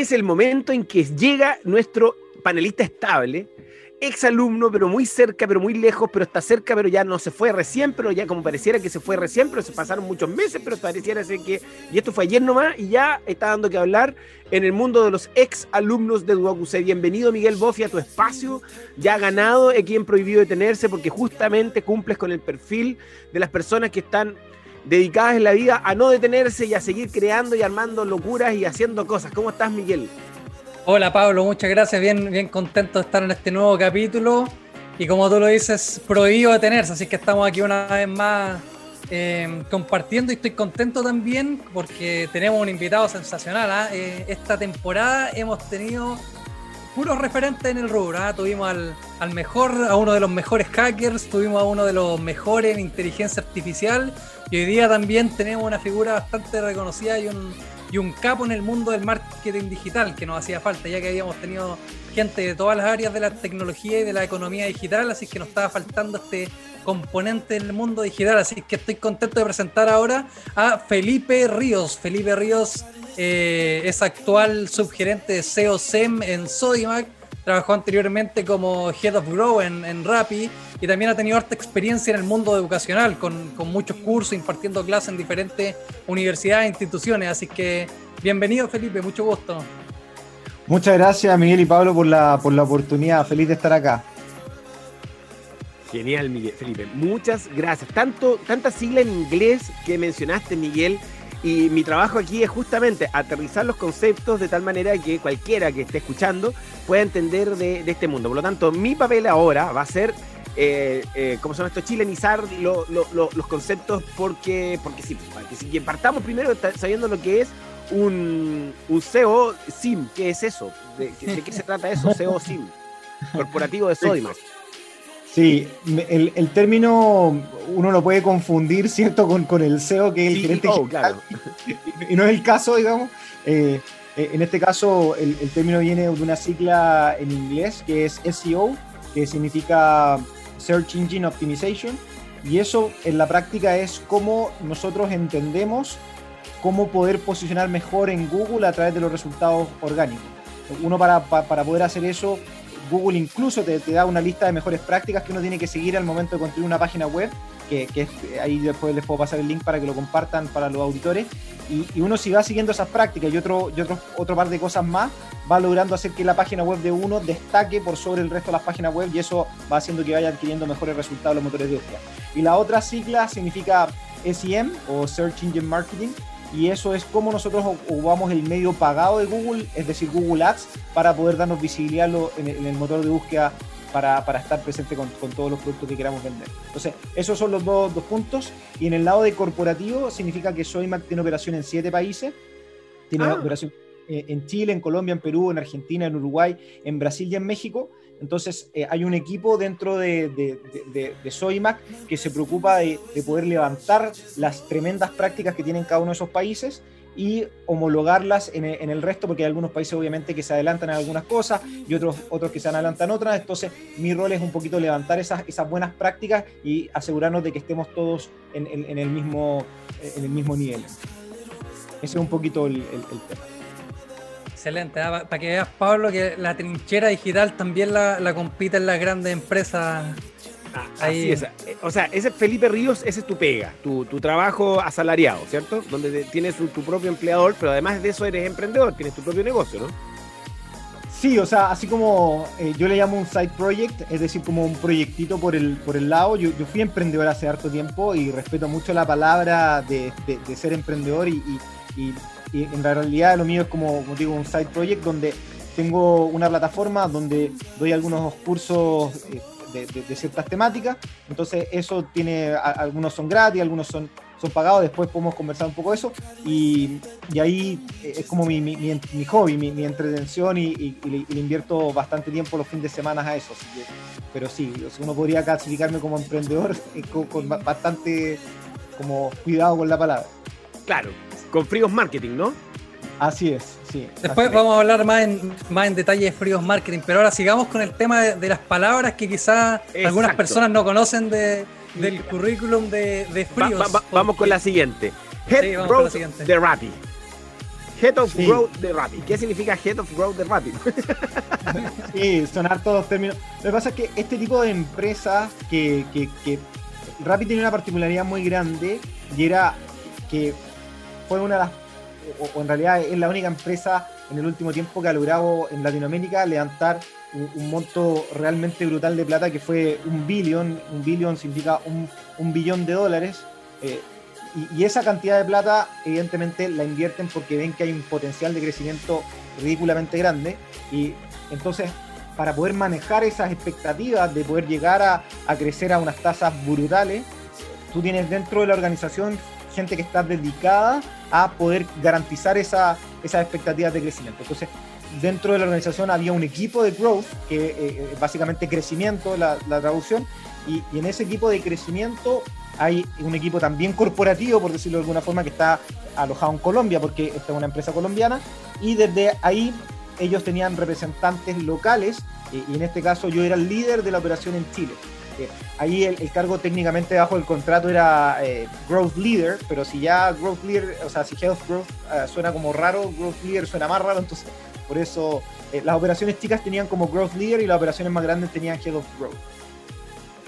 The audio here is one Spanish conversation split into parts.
este es el momento en que llega nuestro panelista estable, ex alumno, pero muy cerca, pero muy lejos, pero está cerca, pero ya no se fue recién, pero ya como pareciera que se fue recién, pero se pasaron muchos meses, pero pareciera ser que, y esto fue ayer nomás, y ya está dando que hablar en el mundo de los ex alumnos de Duocuse. Bienvenido Miguel Bofi a tu espacio, ya ganado aquí en Prohibido Detenerse, porque justamente cumples con el perfil de las personas que están dedicadas en la vida a no detenerse y a seguir creando y armando locuras y haciendo cosas. ¿Cómo estás, Miguel? Hola Pablo, muchas gracias, bien, bien contento de estar en este nuevo capítulo y como tú lo dices, prohibido detenerse, así que estamos aquí una vez más eh, compartiendo y estoy contento también porque tenemos un invitado sensacional. ¿ah? Eh, esta temporada hemos tenido puros referentes en el rubro. ¿ah? Tuvimos al, al, mejor, a uno de los mejores hackers, tuvimos a uno de los mejores en inteligencia artificial y hoy día también tenemos una figura bastante reconocida y un y un capo en el mundo del marketing digital que nos hacía falta, ya que habíamos tenido gente de todas las áreas de la tecnología y de la economía digital, así que nos estaba faltando este componente del mundo digital, así que estoy contento de presentar ahora a Felipe Ríos. Felipe Ríos eh, es actual subgerente de SEO SEM en Sodimac trabajó anteriormente como Head of Grow en, en Rappi y también ha tenido harta experiencia en el mundo educacional, con, con muchos cursos, impartiendo clases en diferentes universidades e instituciones. Así que bienvenido Felipe, mucho gusto. Muchas gracias Miguel y Pablo por la, por la oportunidad, feliz de estar acá. Genial, Miguel, Felipe. Muchas gracias. Tanto, tanta sigla en inglés que mencionaste, Miguel, y mi trabajo aquí es justamente aterrizar los conceptos de tal manera que cualquiera que esté escuchando pueda entender de, este mundo. Por lo tanto, mi papel ahora va a ser, eh, eh, ¿cómo se llama esto? Chilenizar los conceptos porque, porque sí, que partamos primero sabiendo lo que es un, un SEO SIM. ¿Qué es eso? ¿De, qué se trata eso? SEO SIM, corporativo de Sodimac. Sí, el, el, término uno lo puede confundir, ¿cierto?, con, con el SEO, que es el gerente claro. y no es el caso, digamos. Eh, eh, en este caso, el, el, término viene de una sigla en inglés que es SEO, que significa Search Engine Optimization, y eso en la práctica es cómo nosotros entendemos cómo poder posicionar mejor en Google a través de los resultados orgánicos. Uno para, para poder hacer eso Google incluso te, da una lista de mejores prácticas que uno tiene que seguir al momento de construir una página web, que, ahí después les puedo pasar el link para que lo compartan para los auditores. Y, uno si va siguiendo esas prácticas y otro, y otro, otro par de cosas más, va logrando hacer que la página web de uno destaque por sobre el resto de las páginas web y eso va haciendo que vaya adquiriendo mejores resultados los motores de búsqueda. Y la otra sigla significa SEM o Search Engine Marketing, y eso es como nosotros ocupamos el medio pagado de Google, es decir, Google Ads, para poder darnos visibilidad en el, motor de búsqueda para, para estar presente con, con, todos los productos que queramos vender. Entonces, esos son los dos, dos, puntos. Y en el lado de corporativo, significa que Soymac tiene operación en siete países. Tiene ah. operación eh, en Chile, en Colombia, en Perú, en Argentina, en Uruguay, en Brasil y en México. Entonces, eh, hay un equipo dentro de, de, Soymac que se preocupa de, poder levantar las tremendas prácticas que tienen cada uno de esos países y homologarlas en, el resto, porque hay algunos países obviamente que se adelantan en algunas cosas y otros, otros que se adelantan otras. Entonces, mi rol es un poquito levantar esas, esas buenas prácticas y asegurarnos de que estemos todos en, el, mismo, en el mismo nivel. Ese es un poquito el tema. Excelente, ¿ah? para que veas Pablo que la trinchera digital también la, la compite en las grandes empresas. Ah, Ahí. es. Eh, o sea, ese Felipe Ríos, ese es tu pega, tu, tu trabajo asalariado, ¿cierto? Donde tienes tu, propio empleador, pero además de eso eres emprendedor, tienes tu propio negocio, ¿no? Sí, o sea, así como eh, yo le llamo un side project, es decir, como un proyectito por el, por el lado. Yo, yo fui emprendedor hace harto tiempo y respeto mucho la palabra de, de, ser emprendedor y, y y en realidad lo mío es como, digo, un side project donde tengo una plataforma donde doy algunos cursos eh, de, ciertas temáticas. Entonces eso tiene, algunos son gratis, algunos son, son pagados, después podemos conversar un poco de eso. Y, y ahí eh, es como mi, mi, mi, hobby, mi, entretención y, y, le, invierto bastante tiempo los fines de semana a eso. pero sí, uno podría clasificarme como emprendedor con, con bastante como cuidado con la palabra. Claro, con Fríos Marketing, ¿no? Así es, sí. Después vamos a hablar más en, más en detalle de Fríos Marketing, pero ahora sigamos con el tema de, las palabras que quizás algunas personas no conocen de, del currículum de, Fríos. vamos con la siguiente. Head sí, Road de Rappi. Head of Growth de Rapid. ¿Qué significa Head of Growth de Rapid? sí, son hartos términos. Lo que pasa es que este tipo de empresas que, que, que Rapid tiene una particularidad muy grande y era que fue una de las, o, en realidad es la única empresa en el último tiempo que ha logrado en Latinoamérica levantar un, monto realmente brutal de plata que fue un billón, un billón significa un, billón de dólares. Eh, y, esa cantidad de plata, evidentemente, la invierten porque ven que hay un potencial de crecimiento ridículamente grande. Y entonces, para poder manejar esas expectativas de poder llegar a, a crecer a unas tasas brutales, tú tienes dentro de la organización gente que está dedicada a poder garantizar esa, esas expectativas de crecimiento. Entonces, dentro de la organización había un equipo de growth, que eh, eh, básicamente crecimiento, la, la traducción, y, y, en ese equipo de crecimiento hay un equipo también corporativo, por decirlo de alguna forma, que está alojado en Colombia, porque esta es una empresa colombiana, y desde ahí ellos tenían representantes locales, y en este caso yo era el líder de la operación en Chile ahí el, cargo técnicamente bajo el contrato era eh, Growth Leader, pero si ya Growth Leader, o sea, si Head of Growth eh, suena como raro, Growth Leader suena más raro, entonces por eso eh, las operaciones chicas tenían como Growth Leader y las operaciones más grandes tenían Head of Growth.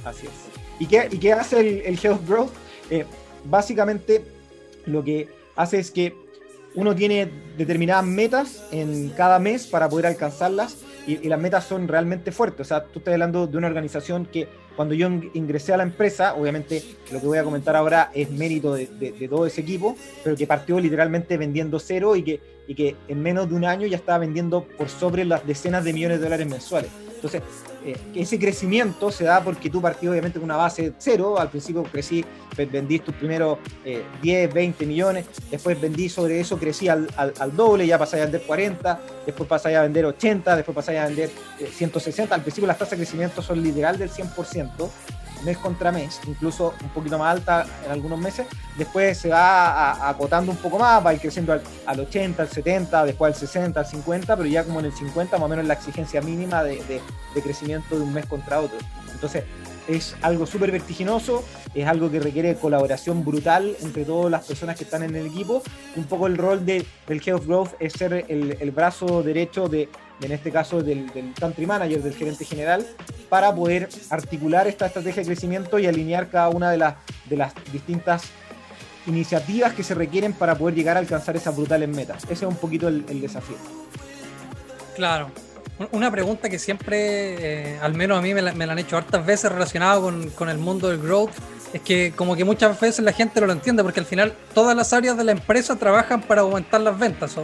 Así es. ¿Y qué, y qué hace el, Head of Growth? básicamente lo que hace es que uno tiene determinadas metas en cada mes para poder alcanzarlas y, las metas son realmente fuertes. O sea, tú estás hablando de una organización que cuando yo ingresé a la empresa, obviamente lo que voy a comentar ahora es mérito de, todo ese equipo, pero que partió literalmente vendiendo cero y que, y que en menos de un año ya estaba vendiendo por sobre las decenas de millones de dólares mensuales. Entonces, eh, ese crecimiento se da porque tú partís obviamente con una base cero, al principio crecí, vendí tus primeros 10, eh, 20 millones, después vendí sobre eso, crecí al, al, doble, ya pasé a vender 40, después pasé a vender 80, después pasé a vender 160, eh, al principio las tasas de crecimiento son literal del 100%, mes contra mes, incluso un poquito más alta en algunos meses. Después se va acotando un poco más, va a ir creciendo al, 80, al 70, después al 60, al 50, pero ya como en el 50 más o menos la exigencia mínima de, crecimiento de un mes contra otro. Entonces, es algo súper vertiginoso, es algo que requiere colaboración brutal entre todas las personas que están en el equipo. Un poco el rol de, del Head of Growth es ser el brazo derecho de, en este caso del, del, country manager, del gerente general, para poder articular esta estrategia de crecimiento y alinear cada una de, las de las distintas iniciativas que se requieren para poder llegar a alcanzar esas brutales metas. Ese es un poquito el, desafío. Claro, una pregunta que siempre, eh, al menos a mí me la, han hecho hartas veces relacionado con, el mundo del growth, es que como que muchas veces la gente no lo entiende, porque al final todas las áreas de la empresa trabajan para aumentar las ventas,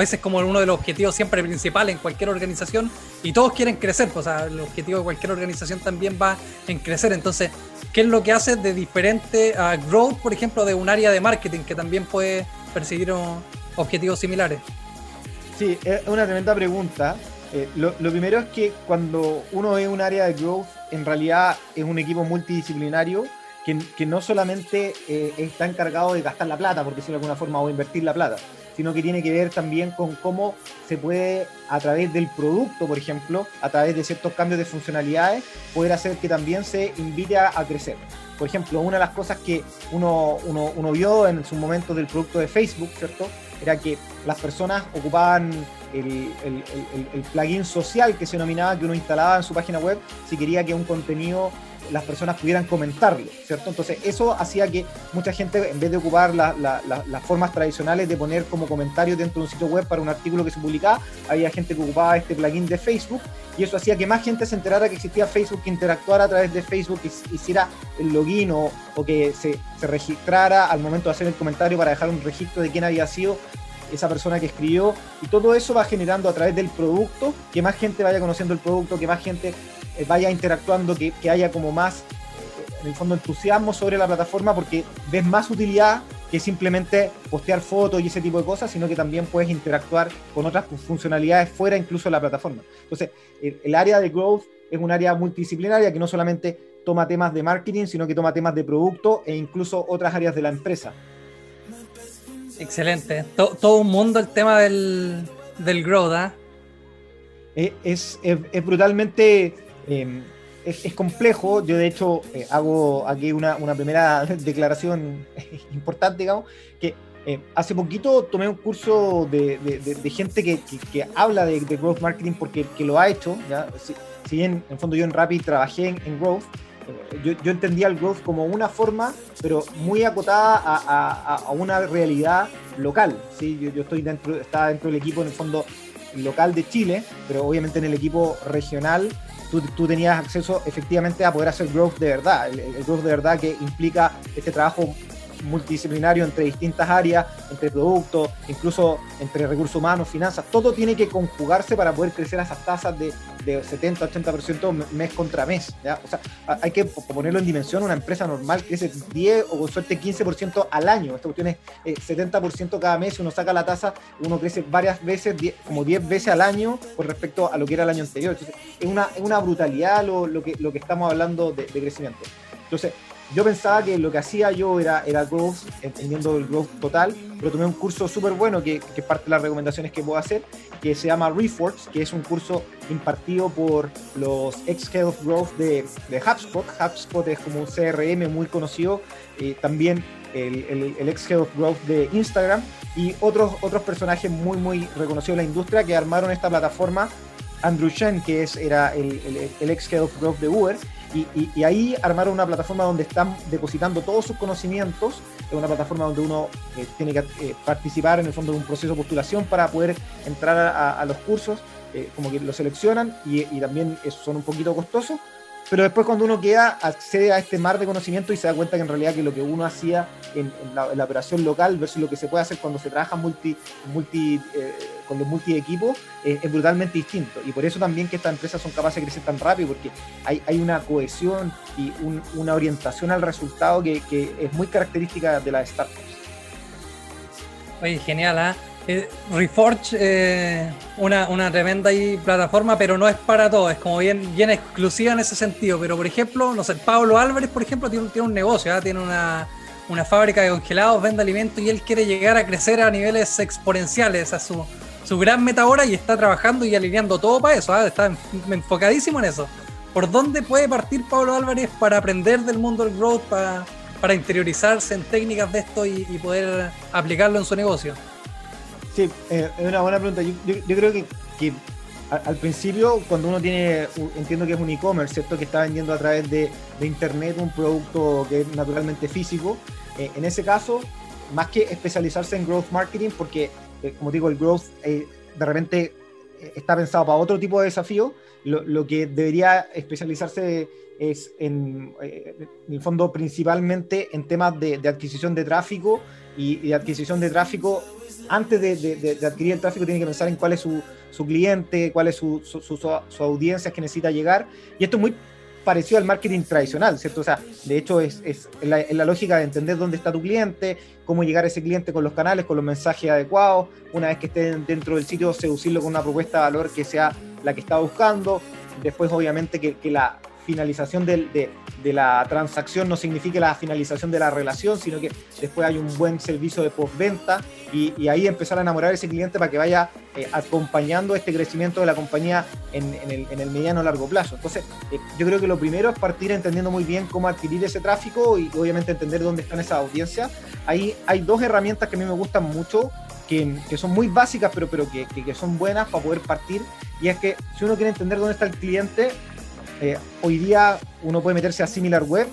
ese es como uno de los objetivos siempre principales en cualquier organización, y todos quieren crecer, pues, o sea, el objetivo de cualquier organización también va en crecer, entonces, ¿qué es lo que hace de diferente a growth, por ejemplo, de un área de marketing que también puede perseguir objetivos similares? Sí, es una tremenda pregunta. Eh, lo, primero es que cuando uno ve un área de growth, en realidad es un equipo multidisciplinario que, no solamente eh, está encargado de gastar la plata, porque decirlo de alguna forma, o invertir la plata, sino que tiene que ver también con cómo se puede, a través del producto, por ejemplo, a través de ciertos cambios de funcionalidades, poder hacer que también se invite a, crecer. Por ejemplo, una de las cosas que uno, uno, uno vio en su momento del producto de Facebook, ¿cierto? era que las personas ocupaban el, plugin social que se denominaba, que uno instalaba en su página web si quería que un contenido las personas pudieran comentarlo, ¿cierto? Entonces eso hacía que mucha gente, en vez de ocupar las formas tradicionales de poner como comentarios dentro de un sitio web para un artículo que se publicaba, había gente que ocupaba este plugin de Facebook y eso hacía que más gente se enterara que existía Facebook, que interactuara a través de Facebook, que hiciera el login o, que se, se registrara al momento de hacer el comentario para dejar un registro de quién había sido esa persona que escribió, y todo eso va generando a través del producto que más gente vaya conociendo el producto, que más gente vaya interactuando, que, haya como más, eh, en el fondo, entusiasmo sobre la plataforma porque ves más utilidad que simplemente postear fotos y ese tipo de cosas, sino que también puedes interactuar con otras funcionalidades fuera incluso de la plataforma. Entonces, el, área de growth es un área multidisciplinaria que no solamente toma temas de marketing, sino que toma temas de producto e incluso otras áreas de la empresa. Excelente. todo un mundo el tema del, del growth, ¿ah? eh, es, es, brutalmente Em, es, complejo, yo de hecho eh, hago aquí una, primera declaración importante, digamos, que Eh, hace poquito tomé un curso de, gente que, habla de, growth marketing porque que lo ha hecho. ¿ya? Si, bien en fondo yo en Rapid trabajé en, growth, eh, yo, entendía el growth como una forma, pero muy acotada a, una realidad local. ¿sí? Yo, estoy dentro, estaba dentro del equipo en el fondo local de Chile, pero obviamente en el equipo regional tú, tú tenías acceso efectivamente a poder hacer growth de verdad. el growth de verdad que implica este trabajo multidisciplinario entre distintas áreas, entre productos, incluso entre recursos humanos, finanzas, todo tiene que conjugarse para poder crecer esas tasas de, de 70, 80% mes contra mes. O sea, hay que ponerlo en dimensión, una empresa normal crece 10 o con suerte 15% al año, esta cuestión es 70% cada mes, uno saca la tasa, uno crece varias veces, como 10 veces al año con respecto a lo que era el año anterior. Entonces, es una, es una brutalidad lo, que, lo que estamos hablando de crecimiento. Entonces, yo pensaba que lo que hacía yo era, era growth, entendiendo el growth total, pero tomé un curso súper bueno que, que, es parte de las recomendaciones que puedo hacer, que se llama Reforge, que es un curso impartido por los ex Head of Growth de, de HubSpot. HubSpot es como un CRM muy conocido, eh, también el, el, ex Head of Growth de Instagram y otros, otros personajes muy, muy reconocidos en la industria que armaron esta plataforma. Andrew Shen, que es, era el, el ex Head of Growth de Uber, y, ahí armaron una plataforma donde están depositando todos sus conocimientos, es una plataforma donde uno eh, tiene que eh, participar en el fondo de un proceso de postulación para poder entrar a, los cursos, eh, como que lo seleccionan y, y también son un poquito costosos, pero después cuando uno queda, accede a este mar de conocimiento y se da cuenta que en realidad que lo que uno hacía en, la, operación local versus lo que se puede hacer cuando se trabaja multi, multi, eh, con los multi equipos eh, es brutalmente distinto. Y por eso también que estas empresas son capaces de crecer tan rápido, porque hay, hay una cohesión y una orientación al resultado que, que, es muy característica de las startups. Oye, genial, ¿ah? Eh, Reforge, eh, una, tremenda plataforma, pero no es para todo, es como bien, exclusiva en ese sentido. Pero por ejemplo, no sé, Pablo Álvarez, por ejemplo, tiene, un negocio, ¿ah? tiene una, fábrica de congelados, vende alimentos y él quiere llegar a crecer a niveles exponenciales. a su, gran meta ahora y está trabajando y alineando todo para eso, ¿ah? está enfocadísimo en eso. ¿Por dónde puede partir Pablo Álvarez para aprender del mundo del growth, para, para interiorizarse en técnicas de esto y poder aplicarlo en su negocio? Sí, eh, es una buena pregunta. Yo, creo que, al, principio, cuando uno tiene, entiendo que es un e-commerce, ¿cierto? Que está vendiendo a través de, internet un producto que es naturalmente físico, eh, en ese caso, más que especializarse en growth marketing, porque, eh, como digo, el growth de repente está pensado para otro tipo de desafío, lo, que debería especializarse es en, el fondo principalmente en temas de, adquisición de tráfico y, y, de adquisición de tráfico antes de, adquirir el tráfico tiene que pensar en cuál es su, cliente, cuál es su, su, audiencia que necesita llegar. Y esto es muy parecido al marketing tradicional, ¿cierto? O sea, de hecho es, la, lógica de entender dónde está tu cliente, cómo llegar a ese cliente con los canales, con los mensajes adecuados, una vez que esté dentro del sitio, seducirlo con una propuesta de valor que sea la que está buscando, después obviamente que la finalización de, la transacción no signifique la finalización de la relación, sino que después hay un buen servicio de postventa y, ahí empezar a enamorar a ese cliente para que vaya eh, acompañando este crecimiento de la compañía en, el, mediano o largo plazo. Entonces, eh, yo creo que lo primero es partir entendiendo muy bien cómo adquirir ese tráfico y obviamente entender dónde están esas audiencias. Ahí hay dos herramientas que a mí me gustan mucho. Que, son muy básicas, pero, pero que, que son buenas para poder partir. Y es que si uno quiere entender dónde está el cliente, eh, hoy día uno puede meterse a Similar Web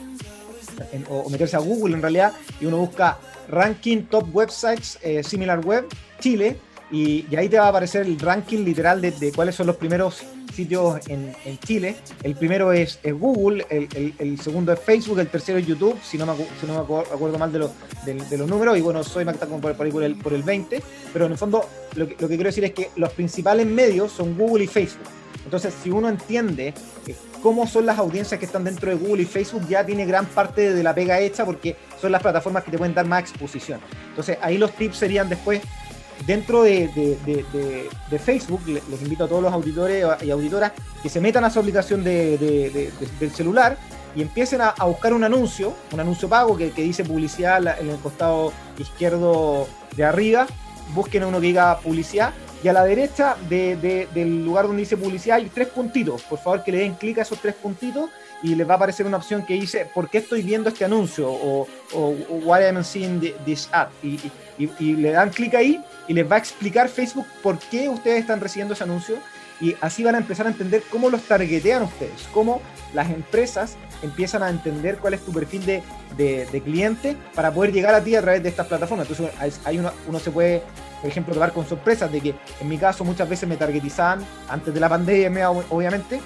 o, meterse a Google en realidad y uno busca ranking top websites eh, Similar Web Chile y, ahí te va a aparecer el ranking literal de, cuáles son los primeros sitios en, Chile. El primero es, Google, el, segundo es Facebook, el tercero es YouTube, si no me, si no me acuerdo mal de, de, los números, y bueno, soy Magda por, por, el, por el 20, pero en el fondo lo que, lo que quiero decir es que los principales medios son Google y Facebook. Entonces, si uno entiende cómo son las audiencias que están dentro de Google y Facebook, ya tiene gran parte de la pega hecha porque son las plataformas que te pueden dar más exposición. Entonces, ahí los tips serían después, dentro de, Facebook, les invito a todos los auditores y auditoras que se metan a su aplicación del celular y empiecen a, buscar un anuncio, un anuncio pago que, que dice publicidad en el costado izquierdo de arriba, busquen uno que diga publicidad y a la derecha del lugar donde dice publicidad hay tres puntitos. Por favor que le den clic a esos tres puntitos y les va a aparecer una opción que dice ¿por qué estoy viendo este anuncio? o, o, why am I seeing this ad? Y, le dan clic ahí y les va a explicar Facebook por qué ustedes están recibiendo ese anuncio y así van a empezar a entender cómo los targetean ustedes, cómo las empresas empiezan a entender cuál es tu perfil de, de, cliente para poder llegar a ti a través de estas plataformas. Entonces, hay uno, uno se puede, por ejemplo, tomar con sorpresas de que en mi caso muchas veces me targetizaban antes de la pandemia, obviamente.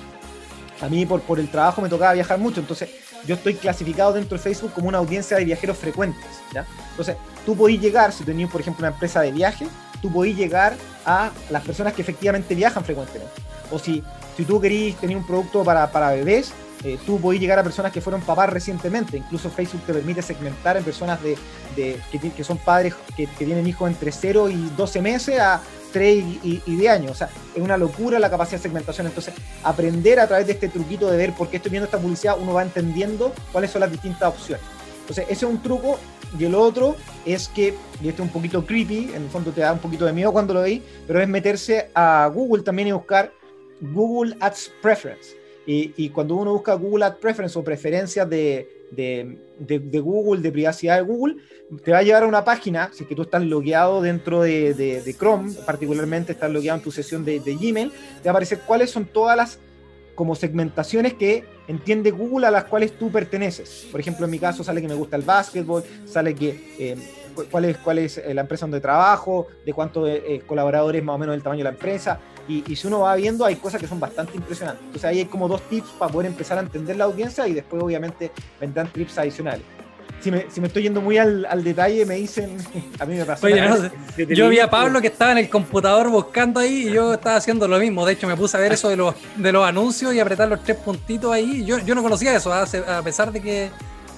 A mí por, por el trabajo me tocaba viajar mucho, entonces yo estoy clasificado dentro de Facebook como una audiencia de viajeros frecuentes. ¿ya? Entonces, tú podés llegar, si tenías, por ejemplo, una empresa de viaje, tú podés llegar a las personas que efectivamente viajan frecuentemente. O si, si tú querís tener un producto para, para bebés, eh, tú podés llegar a personas que fueron papás recientemente. Incluso Facebook te permite segmentar en personas de, de que, son padres que, tienen hijos entre 0 y 12 meses a 3 y, y, 10 años. O sea, es una locura la capacidad de segmentación. Entonces, aprender a través de este truquito de ver por qué estoy viendo esta publicidad, uno va entendiendo cuáles son las distintas opciones. Entonces, ese es un truco. Y el otro es que, y este es un poquito creepy, en el fondo te da un poquito de miedo cuando lo veis, pero es meterse a Google también y buscar Google Ads Preference. Y, cuando uno busca Google Ad Preference o preferencias de, de, Google, de privacidad de Google, te va a llevar a una página, si que tú estás logueado dentro de, Chrome, particularmente estás logueado en tu sesión de, Gmail, te va a aparecer cuáles son todas las como segmentaciones que entiende Google a las cuales tú perteneces. Por ejemplo, en mi caso sale que me gusta el básquetbol, sale que eh, cuál es, cuál eh, la empresa donde trabajo, de cuántos eh, colaboradores más o menos el tamaño de la empresa. Y, si uno va viendo, hay cosas que son bastante impresionantes. Entonces ahí hay como dos tips para poder empezar a entender la audiencia y después obviamente vendrán tips adicionales. Si me, si me, estoy yendo muy al, al, detalle, me dicen, a mí me pasó. yo vi a Pablo que estaba en el computador buscando ahí y yo estaba haciendo lo mismo. De hecho, me puse a ver eso de los, de los anuncios y apretar los tres puntitos ahí. Yo, yo no conocía eso, a pesar de que,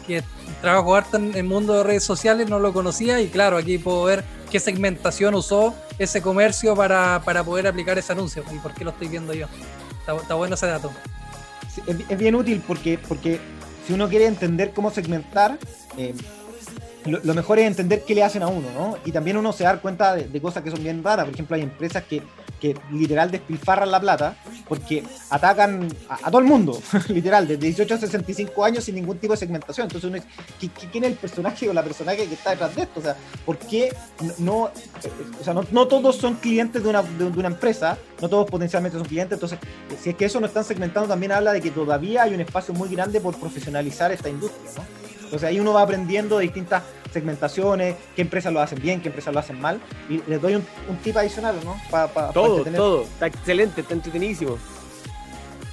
que trabajo harto en el mundo de redes sociales, no lo conocía y claro, aquí puedo ver qué segmentación usó ese comercio para, poder aplicar ese anuncio y por qué lo estoy viendo yo. Está, bueno ese dato. es, bien útil porque, porque si uno quiere entender cómo segmentar, eh, lo, mejor es entender qué le hacen a uno, ¿no? Y también uno se da cuenta de, cosas que son bien raras. Por ejemplo, hay empresas que, que literal despilfarran la plata porque atacan a, todo el mundo, literal, desde 18 a 65 años sin ningún tipo de segmentación. Entonces uno dice, ¿quién es el personaje o la personaje que está detrás de esto? O sea, ¿por qué no, o sea, no, todos son clientes de una, de, una empresa, no todos potencialmente son clientes? Entonces, si es que eso no están segmentando, también habla de que todavía hay un espacio muy grande por profesionalizar esta industria, ¿no? Entonces ahí uno va aprendiendo de distintas segmentaciones, qué empresas lo hacen bien, qué empresas lo hacen mal. Y les doy un, tip adicional, ¿no? todo, todo. Está excelente, está entretenidísimo.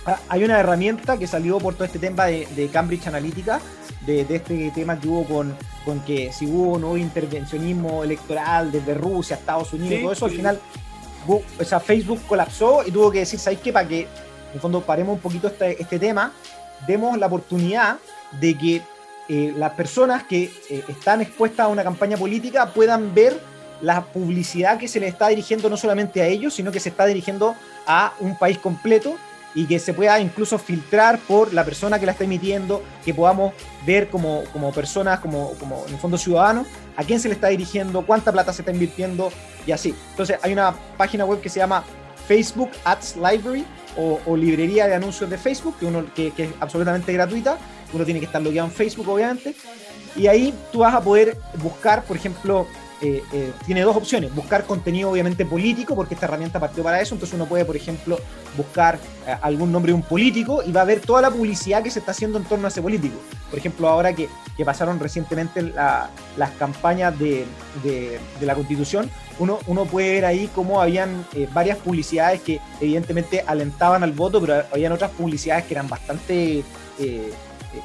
Ah, hay una herramienta que salió por todo este tema de, Cambridge Analytica, de, este tema que hubo con, con que si hubo o no hubo intervencionismo electoral desde Rusia, Estados Unidos, todo eso, al final o sea, Facebook colapsó y tuvo que decir, ¿sabéis qué? Para que, en el fondo, paremos un poquito este, este tema, demos la oportunidad de que eh, las personas que eh, están expuestas a una campaña política puedan ver la publicidad que se le está dirigiendo no solamente a ellos, sino que se está dirigiendo a un país completo y que se pueda incluso filtrar por la persona que la está emitiendo, que podamos ver como, como personas, como, como en el fondo ciudadanos, a quién se le está dirigiendo, cuánta plata se está invirtiendo y así. Entonces hay una página web que se llama Facebook Ads Library o, librería de anuncios de Facebook, que, uno, que, que es absolutamente gratuita, uno tiene que estar logueado en Facebook, obviamente. Y ahí tú vas a poder buscar, por ejemplo, eh, eh, tiene dos opciones. Buscar contenido obviamente político, porque esta herramienta partió para eso. Entonces uno puede, por ejemplo, buscar eh, algún nombre de un político y va a ver toda la publicidad que se está haciendo en torno a ese político. Por ejemplo, ahora que, pasaron recientemente las campañas de, de, la constitución, uno, uno puede ver ahí cómo habían varias publicidades que evidentemente alentaban al voto, pero habían otras publicidades que eran bastante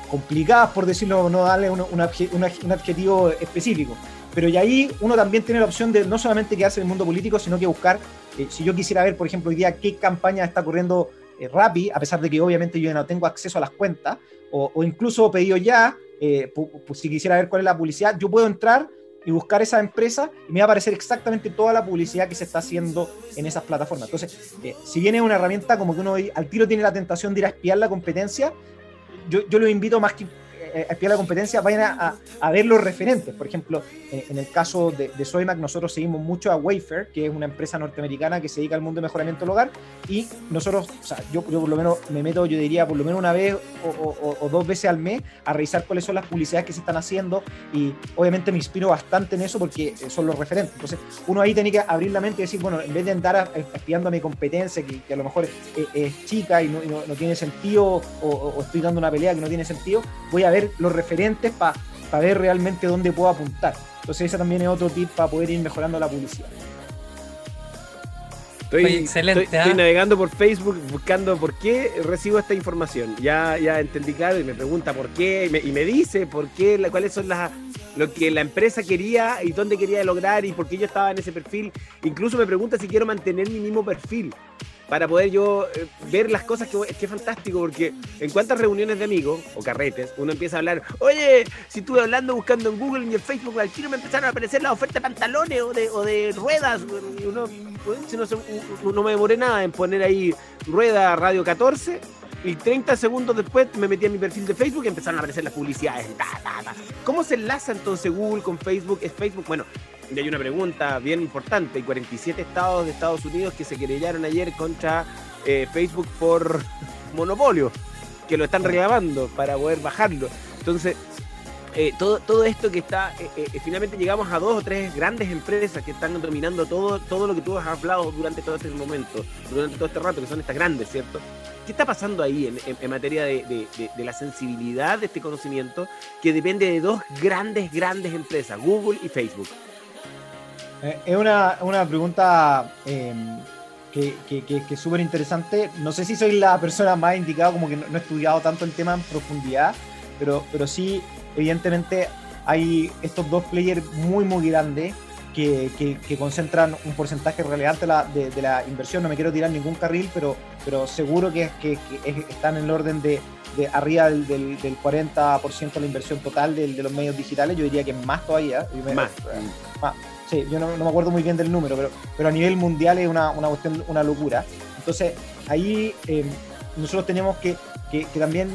complicadas, por decirlo, no darle un, un, adjetivo específico. Pero y ahí uno también tiene la opción de no solamente quedarse en el mundo político, sino que buscar, eh, si yo quisiera ver, por ejemplo, hoy día qué campaña está corriendo eh, Rappi, a pesar de que obviamente yo no tengo acceso a las cuentas, o, incluso pedido ya, eh, si quisiera ver cuál es la publicidad, yo puedo entrar y buscar esa empresa y me va a aparecer exactamente toda la publicidad que se está haciendo en esas plataformas. Entonces, si viene una herramienta como que uno al tiro tiene la tentación de ir a espiar la competencia, yo, yo lo invito más que eh, la competencia, vayan a, ver los referentes. Por ejemplo, eh, en el caso de, de Soymac, nosotros seguimos mucho a Wayfair, que es una empresa norteamericana que se dedica al mundo de mejoramiento del hogar, y nosotros, o sea, yo, yo por lo menos me meto, yo diría, por lo menos una vez o, dos veces al mes a revisar cuáles son las publicidades que se están haciendo, y obviamente me inspiro bastante en eso porque son los referentes. Entonces, uno ahí tiene que abrir la mente y decir, bueno, en vez de andar espiando a mi competencia, que, a lo mejor es, chica y no, no, tiene sentido, o, estoy dando una pelea que no tiene sentido, voy a ver los referentes para ver realmente dónde puedo apuntar. Entonces ese también es otro tip para poder ir mejorando la publicidad. Estoy, excelente, estoy, ¿ah? navegando por Facebook buscando por qué recibo esta información. Ya, ya entendí claro y me pregunta por qué y me, dice por qué, cuáles son las lo que la empresa quería y dónde quería lograr y por qué yo estaba en ese perfil. Incluso me pregunta si quiero mantener mi mismo perfil para poder yo eh, ver las cosas que es que fantástico, porque en cuantas reuniones de amigos o carretes uno empieza a hablar, oye, si estuve hablando buscando en Google y en Facebook al chino me empezaron a aparecer las ofertas de pantalones o de, o de ruedas, uno, no me demoré nada en poner ahí rueda radio 14 y 30 segundos después me metí a mi perfil de Facebook y empezaron a aparecer las publicidades. ¿Cómo se enlaza entonces Google con Facebook? ¿Es Facebook? Bueno, y hay una pregunta bien importante. Hay 47 estados de Estados Unidos que se querellaron ayer contra eh, Facebook por monopolio, que lo están reclamando para poder bajarlo. Entonces, eh, todo, todo esto que está, eh, finalmente llegamos a dos o tres grandes empresas que están dominando todo, todo lo que tú has hablado durante todo este momento, durante todo este rato, que son estas grandes, ¿cierto? ¿Qué está pasando ahí en, materia de, la sensibilidad de este conocimiento que depende de dos grandes, grandes empresas, Google y Facebook? Eh, es una, pregunta em, que, es súper interesante. No sé si soy la persona más indicada, como que no, he estudiado tanto el tema en profundidad, pero, pero sí, evidentemente hay estos dos players muy, muy grandes que, concentran un porcentaje relevante de, la inversión. No me quiero tirar ningún carril, pero, pero seguro que, que, están en el orden de, arriba del, del, 40% de la inversión total de, los medios digitales. Yo diría que más todavía. Más. más. Sí, yo no, me acuerdo muy bien del número, pero, pero a nivel mundial es una, una cuestión, una locura. Entonces, ahí eh, nosotros tenemos que, que, también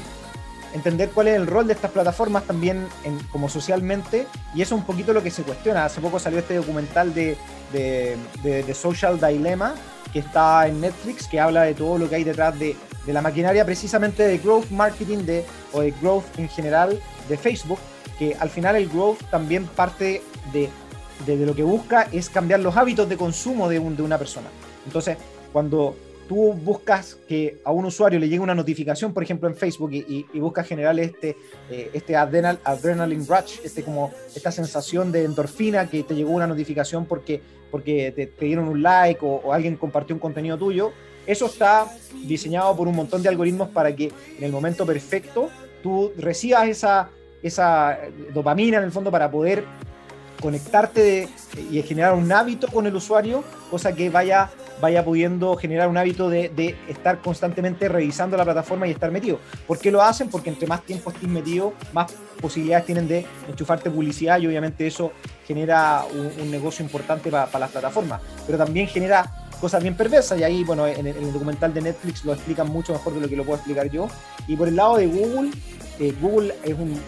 entender cuál es el rol de estas plataformas también como socialmente, y eso es un poquito lo que se cuestiona. Hace poco salió este documental de, de, de, Social Dilemma, que está en Netflix, que habla de todo lo que hay detrás de, de la maquinaria precisamente de growth marketing de, o de growth en general de Facebook, que al final el growth también parte de de, lo que busca es cambiar los hábitos de consumo de, de una persona. Entonces, cuando tú buscas que a un usuario le llegue una notificación, por ejemplo, en Facebook, y, y, buscas generar este, eh, este adrenal, adrenaline rush, este como, esta sensación de endorfina que te llegó una notificación porque, porque te, dieron un like o, alguien compartió un contenido tuyo, eso está diseñado por un montón de algoritmos para que en el momento perfecto tú recibas esa, esa dopamina en el fondo para poder conectarte y generar un hábito con el usuario, cosa que vaya, vaya pudiendo generar un hábito de, estar constantemente revisando la plataforma y estar metido. ¿Por qué lo hacen? Porque entre más tiempo estés metido, más posibilidades tienen de enchufarte publicidad y obviamente eso genera un, negocio importante para las plataformas, pero también genera cosas bien perversas y ahí, bueno, en el, documental de Netflix lo explican mucho mejor de lo que lo puedo explicar yo. Y por el lado de Google, eh, Google es un,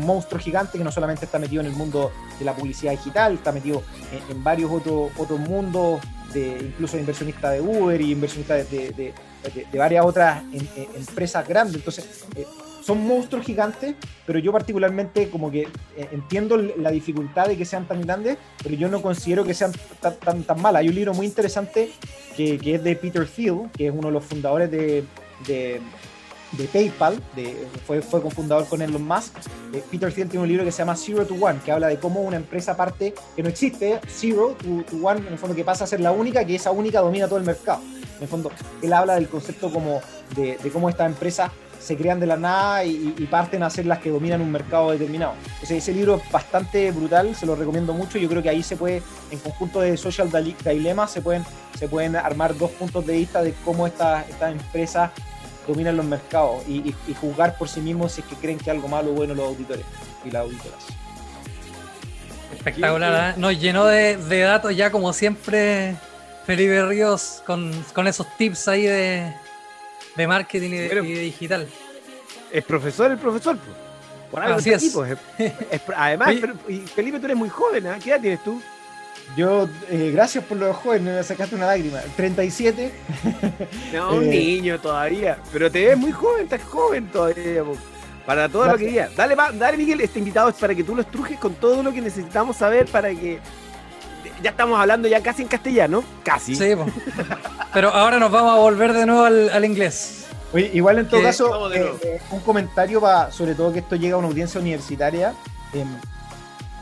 monstruo gigante que no solamente está metido en el mundo de la publicidad digital, está metido en, varios otros otros mundos, de, incluso inversionista de Uber y inversionista de, varias otras empresas grandes. Entonces, eh, son monstruos gigantes, pero yo particularmente como que eh, entiendo la dificultad de que sean tan grandes, pero yo no considero que sean tan, tan, malas. Hay un libro muy interesante que, que, es de Peter Thiel, que es uno de los fundadores de de PayPal, de, fue, fue cofundador con Elon Musk. Eh, Peter Thiel tiene un libro que se llama Zero to One, que habla de cómo una empresa parte, que no existe, Zero to, One, en el fondo que pasa a ser la única, que esa única domina todo el mercado. En el fondo, él habla del concepto como de, cómo estas empresas se crean de la nada y, parten a ser las que dominan un mercado determinado. ese libro es bastante brutal, se lo recomiendo mucho. Yo creo que ahí se puede, en conjunto de Social Dilemma, se pueden, se pueden armar dos puntos de vista de cómo estas esta empresas dominan los mercados y, juzgar por sí mismos si es que creen que algo malo o bueno los auditores y las auditoras. Espectacular, ¿eh? nos llenó de, datos ya como siempre Felipe Ríos con, esos tips ahí de, marketing y de, digital. ¿Es profesor el profesor? Por algo Así es. tipo, es- es- además, Oye. pero- y Felipe, tú eres muy joven, ¿ah? ¿Qué edad tienes tú? Yo, eh, gracias por los jóvenes, me sacaste una lágrima. 37. No, un Eh. niño todavía. Pero te ves muy joven, estás joven todavía. po. Para todo lo que Gracias. digas. Dale, va- dale, Miguel, este invitado es para que tú lo estrujes con todo lo que necesitamos saber para que. Ya estamos hablando ya casi en castellano. Casi. Sí, po. Pero ahora nos vamos a volver de nuevo al, al inglés. Oye, igual en todo caso, eh, eh, un comentario para, sobre todo que esto llega a una audiencia universitaria.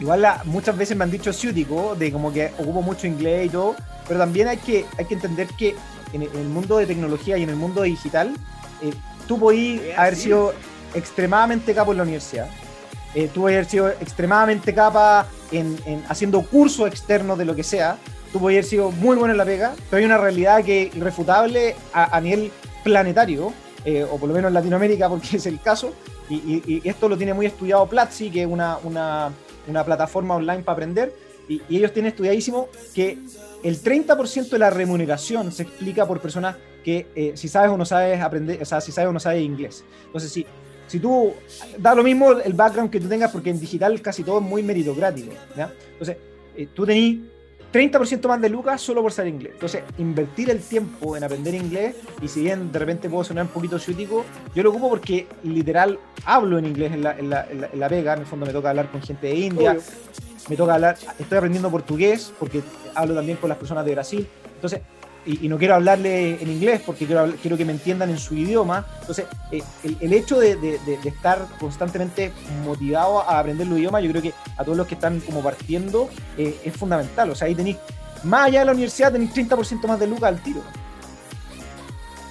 Igual la- muchas veces me han dicho ciútico, de como que ocupo mucho inglés y todo, pero también hay que, hay que entender que en el, mundo de tecnología y en el mundo digital, eh, tú podías haber sido extremadamente capo en la universidad. Eh, tú podías haber sido extremadamente capa en, en haciendo cursos externos de lo que sea. Tú podías haber sido muy bueno en la pega, pero hay una realidad que es irrefutable a, a nivel planetario, eh, o por lo menos en Latinoamérica, porque es el caso, y, y- y esto lo tiene muy estudiado Platzi, que es una, una, una plataforma online para aprender, y, y ellos tienen estudiadísimo que el 30% de la remuneración se explica por personas que eh, si sabes o no sabes aprender, o sea, si sabes o no sabes inglés. Entonces, si, si tú, da lo mismo el background que tú tengas, porque en digital casi todo es muy meritocrático, ¿ya? Entonces, eh, tú tenés 30% más de lucas solo por saber inglés. Entonces, invertir el tiempo en aprender inglés, y si bien de repente puedo sonar un poquito ciútico, yo lo ocupo porque literal hablo en inglés en la, en la, en la, en la pega, en el fondo me toca hablar con gente de India, Obvio. me toca hablar, estoy aprendiendo portugués porque hablo también con las personas de Brasil, entonces, y, y no quiero hablarle en inglés porque quiero, quiero que me entiendan en su idioma, entonces, eh, el, el hecho de, de- de- de estar constantemente motivado a aprender los idiomas, yo creo que a todos los que están como partiendo eh, es fundamental, o sea, ahí tenéis, más allá de la universidad, tenéis 30% más de lucas al tiro.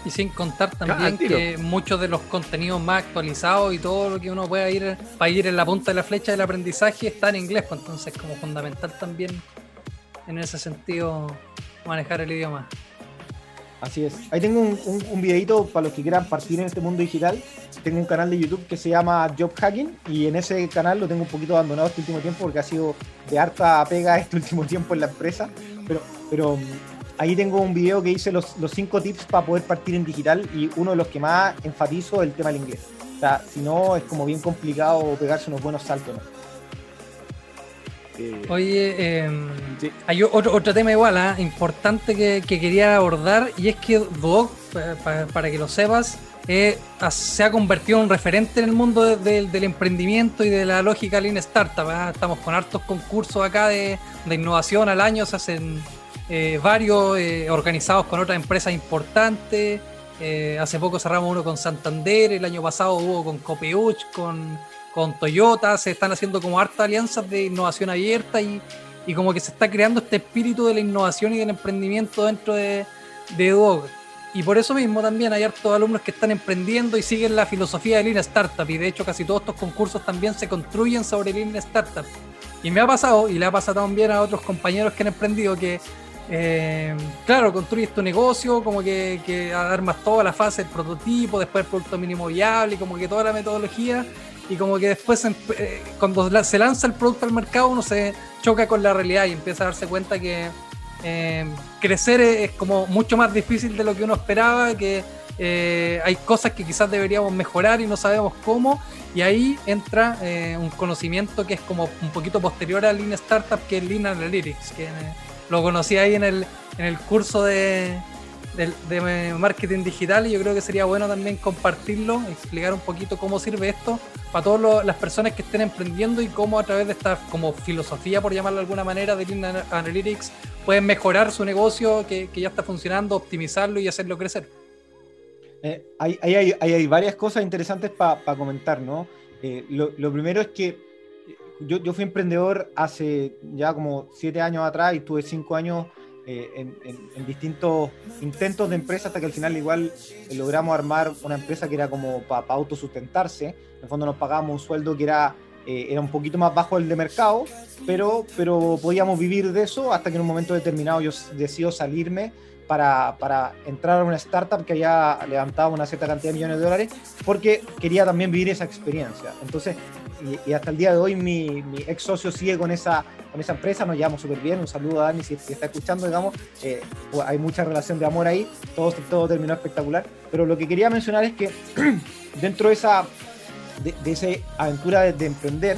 Y sin contar también que muchos de los contenidos más actualizados y todo lo que uno pueda ir para ir en la punta de la flecha del aprendizaje está en inglés, pues entonces como fundamental también en ese sentido manejar el idioma. Así es. Ahí tengo un, un, videito para los que quieran partir en este mundo digital. Tengo un canal de YouTube que se llama Job Hacking y en ese canal lo tengo un poquito abandonado este último tiempo porque ha sido de harta pega este último tiempo en la empresa. Pero, pero mm, ahí tengo un video que hice los, los cinco tips para poder partir en digital y uno de los que más enfatizo es el tema del inglés. O sea, si no, es como bien complicado pegarse unos buenos saltos. Eh, Oye, eh, Sí. hay otro, otro tema igual, ¿ah? importante que, que quería abordar y es que pa- para que lo sepas, eh, se ha convertido en un referente en el mundo de- de- del emprendimiento y de la lógica Lean Startup. ¿ah? Estamos con hartos concursos acá de, de innovación al año, se hacen eh, varios eh, organizados con otras empresas importantes. Eh, hace poco cerramos uno con Santander, el año pasado hubo con Copeuch, con, con Toyota, se están haciendo como hartas alianzas de innovación abierta y, y como que se está creando este espíritu de la innovación y del emprendimiento dentro de, de Duoc. Y por eso mismo también hay hartos alumnos que están emprendiendo y siguen la filosofía de Lean Startup. Y de hecho casi todos estos concursos también se construyen sobre Lean Startup. Y me ha pasado, y le ha pasado también a otros compañeros que han emprendido, que eh, claro, construyes tu negocio, como que, que armas toda la fase del prototipo, después el producto mínimo viable, como que toda la metodología, y como que después eh, cuando se lanza el producto al mercado uno se choca con la realidad y empieza a darse cuenta que eh, crecer es, como mucho más difícil de lo que uno esperaba, que eh, hay cosas que quizás deberíamos mejorar y no sabemos cómo, y ahí entra un conocimiento que es como un poquito posterior al Lean Startup, que es Lean Analytics, que lo conocí ahí en el, en el curso de, de, de marketing digital y yo creo que sería bueno también compartirlo, explicar un poquito cómo sirve esto para todas las personas que estén emprendiendo y cómo a través de esta como filosofía, por llamarlo de alguna manera, de Lean Analytics, pueden mejorar su negocio que, ya está funcionando, optimizarlo y hacerlo crecer. Eh, hay, hay- hay varias cosas interesantes para comentar, ¿no? Eh, lo, lo primero es que eh, yo, yo fui emprendedor hace ya como siete años atrás y tuve cinco años eh, en, en- en distintos intentos de empresa hasta que al final igual eh, logramos armar una empresa que era como para autosustentarse. En el fondo nos pagábamos un sueldo que era, eh, era un poquito más bajo del de mercado, pero, pero podíamos vivir de eso hasta que en un momento determinado yo decido salirme para, entrar a una startup que había levantado una cierta cantidad de millones de dólares, porque quería también vivir esa experiencia. Entonces, y, hasta el día de hoy mi, ex socio sigue con esa, con esa empresa, nos llevamos súper bien, un saludo a Dani si, si está escuchando, digamos, eh, hay mucha relación de amor ahí, todo, todo terminó espectacular, pero lo que quería mencionar es que dentro de esa de, esa aventura de, emprender,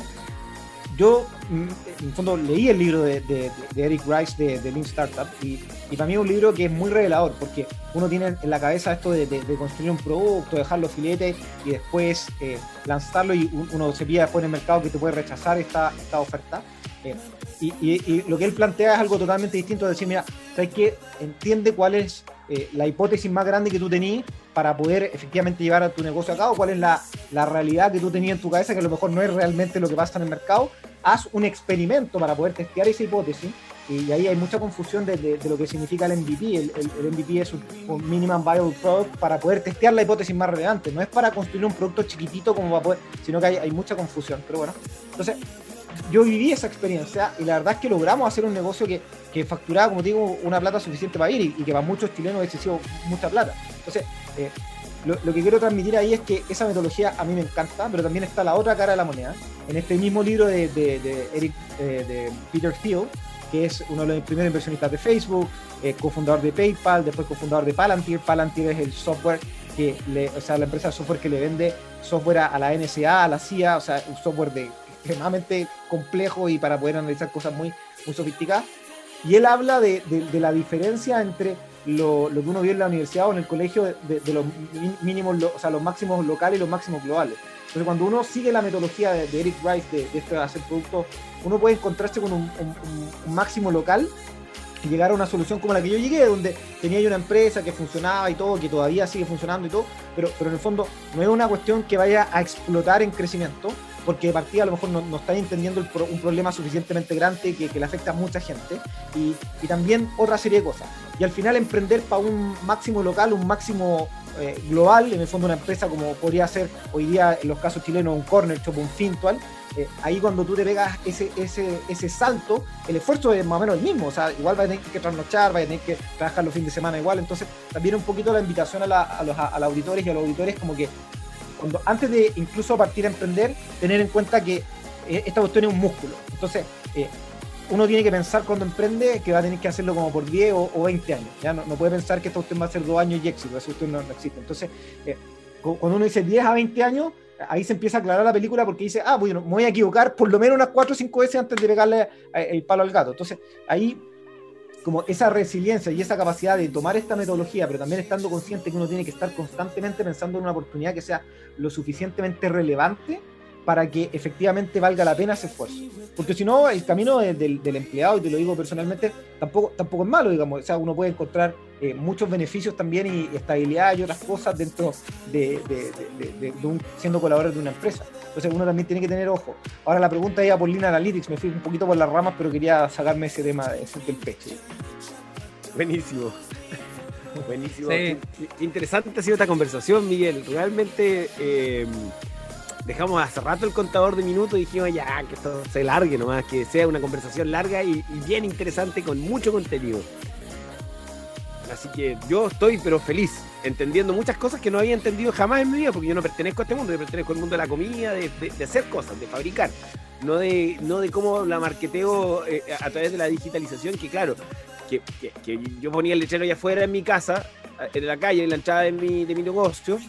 yo en fondo leí el libro de, Eric Rice de, Lean Startup y, para mí es un libro que es muy revelador porque uno tiene en la cabeza esto de, construir un producto, dejarlo filete y después eh, lanzarlo y uno se pide después en el mercado que te puede rechazar esta, esta oferta. Eh, y, lo que él plantea es algo totalmente distinto, decir, mira, ¿sabes qué? Entiende cuál es eh, la hipótesis más grande que tú tenías para poder efectivamente llevar a tu negocio a cabo, cuál es la, la, realidad que tú tenías en tu cabeza, que a lo mejor no es realmente lo que pasa en el mercado. Haz un experimento para poder testear esa hipótesis. Y ahí hay mucha confusión de, lo que significa el MVP. El, MVP es un, Minimum Viable Product para poder testear la hipótesis más relevante. No es para construir un producto chiquitito como va a poder, sino que hay, mucha confusión. Pero bueno, entonces yo viví esa experiencia y la verdad es que logramos hacer un negocio que, que facturaba, como digo, una plata suficiente para ir y, que para muchos chilenos es excesivo mucha plata. Entonces, eh, lo, que quiero transmitir ahí es que esa metodología a mí me encanta, pero también está la otra cara de la moneda. En este mismo libro de, de, Eric, eh, de Peter Thiel, que es uno de los primeros inversionistas de Facebook, eh, cofundador de PayPal, después cofundador de Palantir. Palantir es el software que le, o sea, la empresa de software que le vende software a la NSA, a la CIA, o sea, un software de extremadamente complejo y para poder analizar cosas muy, muy sofisticadas. Y él habla de, de, la diferencia entre lo, lo, que uno vio en la universidad o en el colegio de, de los mínimos, o sea, los máximos locales y los máximos globales. Entonces, cuando uno sigue la metodología de, Eric Rice de, esto de hacer productos, uno puede encontrarse con un, un, máximo local y llegar a una solución como la que yo llegué, donde tenía una empresa que funcionaba y todo, que todavía sigue funcionando y todo, pero, pero en el fondo no es una cuestión que vaya a explotar en crecimiento, porque de partida a lo mejor no, no están entendiendo un problema suficientemente grande que, le afecta a mucha gente y, y, también otra serie de cosas. Y al final emprender para un máximo local, un máximo eh, global, en el fondo una empresa como podría ser hoy día en los casos chilenos un corner shop, un fintual, eh, ahí cuando tú te pegas ese, ese, ese salto, el esfuerzo es más o menos el mismo, o sea, igual vas a tener que trasnochar, vas a tener que trabajar los fines de semana igual, entonces también un poquito la invitación a, a los, a los auditores y a los auditores como que antes de incluso partir a emprender, tener en cuenta que eh, esta cuestión es un músculo. Entonces, eh, uno tiene que pensar cuando emprende que va a tener que hacerlo como por 10 o, 20 años. ¿ya? No, puede pensar que esta cuestión va a ser dos años y éxito, esa cuestión no, existe. Entonces, eh, cuando uno dice 10 a 20 años, ahí se empieza a aclarar la película porque dice, ah, bueno, me voy a equivocar por lo menos unas 4 o 5 veces antes de pegarle el palo al gato. Entonces, ahí como esa resiliencia y esa capacidad de tomar esta metodología, pero también estando consciente que uno tiene que estar constantemente pensando en una oportunidad que sea lo suficientemente relevante para que efectivamente valga la pena ese esfuerzo. Porque si no, el camino del, empleado, y te lo digo personalmente, tampoco, tampoco es malo, digamos. O sea, uno puede encontrar eh, muchos beneficios también y, estabilidad y otras cosas dentro de, un, siendo colaborador de una empresa. Entonces uno también tiene que tener ojo. Ahora la pregunta iba por Lean Analytics, me fui un poquito por las ramas, pero quería sacarme ese tema de, del pecho. Buenísimo. Buenísimo. Qué, interesante ha sido esta conversación, Miguel. Realmente eh, dejamos hace rato el contador de minutos y dijimos ya que esto se largue nomás, que sea una conversación larga y, bien interesante con mucho contenido. Así que yo estoy pero feliz entendiendo muchas cosas que no había entendido jamás en mi vida, porque yo no pertenezco a este mundo, yo pertenezco al mundo de la comida, de, hacer cosas, de fabricar, no de, no de cómo la marketeo eh, a través de la digitalización, que claro, que, yo ponía el lechero allá afuera en mi casa, en la calle, en la entrada de mi, de mi negocio,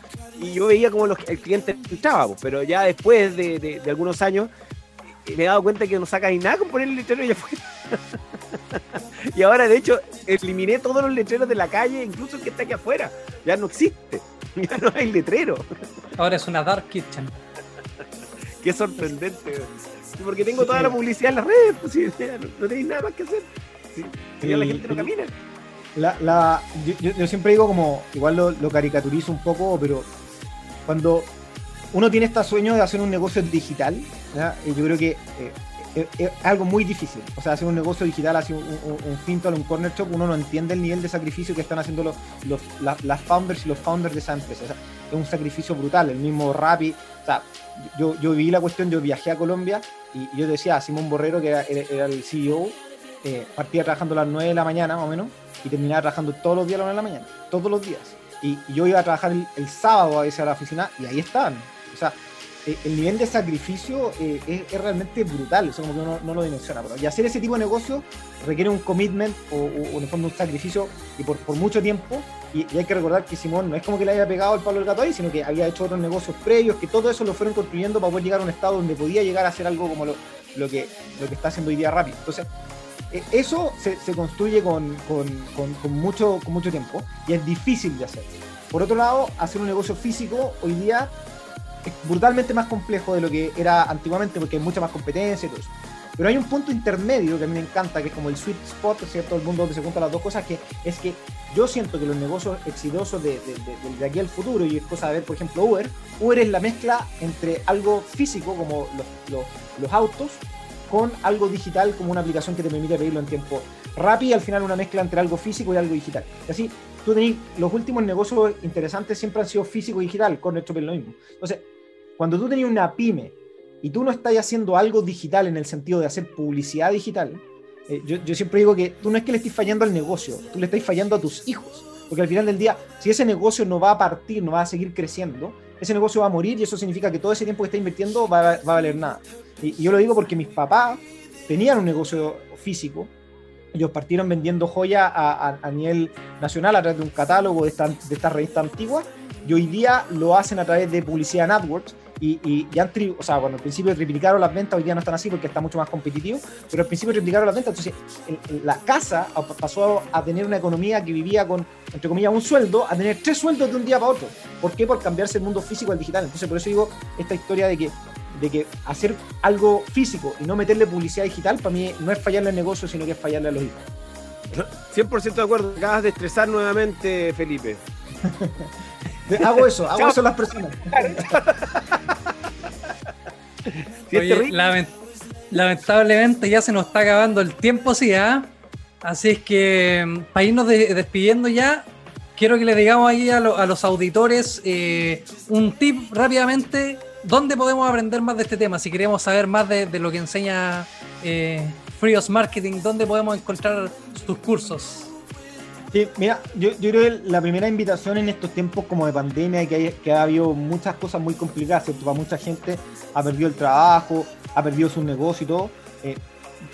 y yo veía cómo los, el cliente entraba, pues, pero ya después de, algunos años eh, me he dado cuenta que no saca ni nada con poner el lechero allá afuera. y ahora, de hecho, eliminé todos los letreros de la calle, incluso el que está aquí afuera. Ya no existe. Ya no hay letrero. Ahora es una dark kitchen. Qué sorprendente. Porque tengo toda la publicidad en las redes. Pues, no, tenéis nada más que hacer. ya la gente no camina. La, yo, siempre digo como, igual lo, caricaturizo un poco, pero cuando uno tiene este sueño de hacer un negocio digital, yo creo que eh, es, algo muy difícil. O sea, hacer un negocio digital, hacer un, un, un un corner shop, uno no entiende el nivel de sacrificio que están haciendo los, los las founders y los founders de esa empresa. es un sacrificio brutal. El mismo Rappi. O sea, yo, yo vi la cuestión, yo viajé a Colombia y, yo decía, Simón Borrero, que era, el CEO, eh, partía trabajando a las 9 de la mañana más o menos y terminaba trabajando todos los días a las 9 de la mañana. Todos los días. Y, yo iba a trabajar el, el sábado a veces a la oficina y ahí estaban. O sea, eh, el nivel de sacrificio eh, es, realmente brutal, eso como que uno no lo dimensiona. Pero, y hacer ese tipo de negocio requiere un commitment o, en el fondo un sacrificio y por, por mucho tiempo Y, hay que recordar que Simón no es como que le haya pegado el palo del gato ahí, sino que había hecho otros negocios previos, que todo eso lo fueron construyendo para poder llegar a un estado donde podía llegar a hacer algo como lo, lo, que, lo que está haciendo hoy día rápido. Entonces, eso se, se construye con, con, con, mucho, con mucho tiempo y es difícil de hacer. Por otro lado, hacer un negocio físico hoy día es brutalmente más complejo de lo que era antiguamente porque hay mucha más competencia y todo eso. Pero hay un punto intermedio que a mí me encanta, que es como el sweet spot, ¿cierto? El mundo donde se juntan las dos cosas, que es que yo siento que los negocios exitosos de, de, aquí al futuro, y es cosa de ver, por ejemplo, Uber, Uber es la mezcla entre algo físico, como los, los, autos, con algo digital, como una aplicación que te permite pedirlo en tiempo rápido, y al final una mezcla entre algo físico y algo digital. Así, tú tenés, los últimos negocios interesantes siempre han sido físico y digital, con esto es lo mismo. Entonces, cuando tú tenías una pyme y tú no estás haciendo algo digital en el sentido de hacer publicidad digital, eh, yo, siempre digo que tú no es que le estés fallando al negocio, tú le estás fallando a tus hijos. Porque al final del día, si ese negocio no va a partir, no va a seguir creciendo, ese negocio va a morir y eso significa que todo ese tiempo que está invirtiendo va, a valer nada. Y, yo lo digo porque mis papás tenían un negocio físico, ellos partieron vendiendo joyas a, nivel nacional a través de un catálogo de esta, de esta revista antigua y hoy día lo hacen a través de publicidad networks y, y, y han o sea, bueno, al principio triplicaron las ventas, hoy día no están así porque está mucho más competitivo, pero al principio triplicaron las ventas, entonces la casa pasó a tener una economía que vivía con, entre comillas, un sueldo, a tener tres sueldos de un día para otro. ¿Por qué? Por cambiarse el mundo físico al digital. Entonces, por eso digo esta historia de que de que hacer algo físico y no meterle publicidad digital, para mí no es fallarle al negocio, sino que es fallarle a los hijos. 100% de acuerdo, acabas de estresar nuevamente, Felipe. hago eso, hago eso a las personas. lamentablemente ya se nos está acabando el tiempo, sí, ¿ah? Así es que mm, para irnos despidiendo ya, quiero que le digamos ahí a, los auditores eh, un tip rápidamente, ¿dónde podemos aprender más de este tema? Si queremos saber más de, lo que enseña eh, Frios Marketing, ¿dónde podemos encontrar sus cursos? Sí, mira, yo, yo, creo que la primera invitación en estos tiempos como de pandemia, que, que ha habido muchas cosas muy complicadas, ¿cierto? Para mucha gente ha perdido el trabajo, ha perdido su negocio y todo. Eh,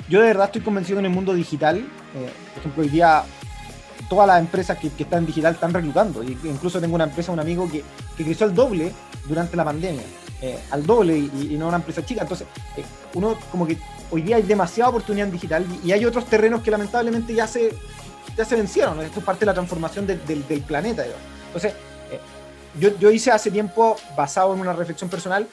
yo de verdad estoy convencido en el mundo digital. Eh, por ejemplo, hoy día todas las empresas que, que, están digital están reclutando. Incluso tengo una empresa, un amigo que, que creció al doble durante la pandemia. Eh, al doble y, no una empresa chica. Entonces, uno como que hoy día hay demasiada oportunidad en digital y, y hay otros terrenos que lamentablemente ya se ya se vencieron. Esto es parte de la transformación del, planeta. Entonces, eh, yo, yo, hice hace tiempo, basado en una reflexión personal,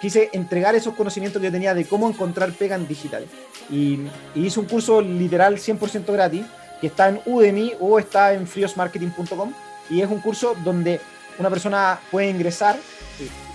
quise entregar esos conocimientos que yo tenía de cómo encontrar pega en digital. Y, hice un curso literal 100% gratis, que está en Udemy o está en friosmarketing.com. Y es un curso donde una persona puede ingresar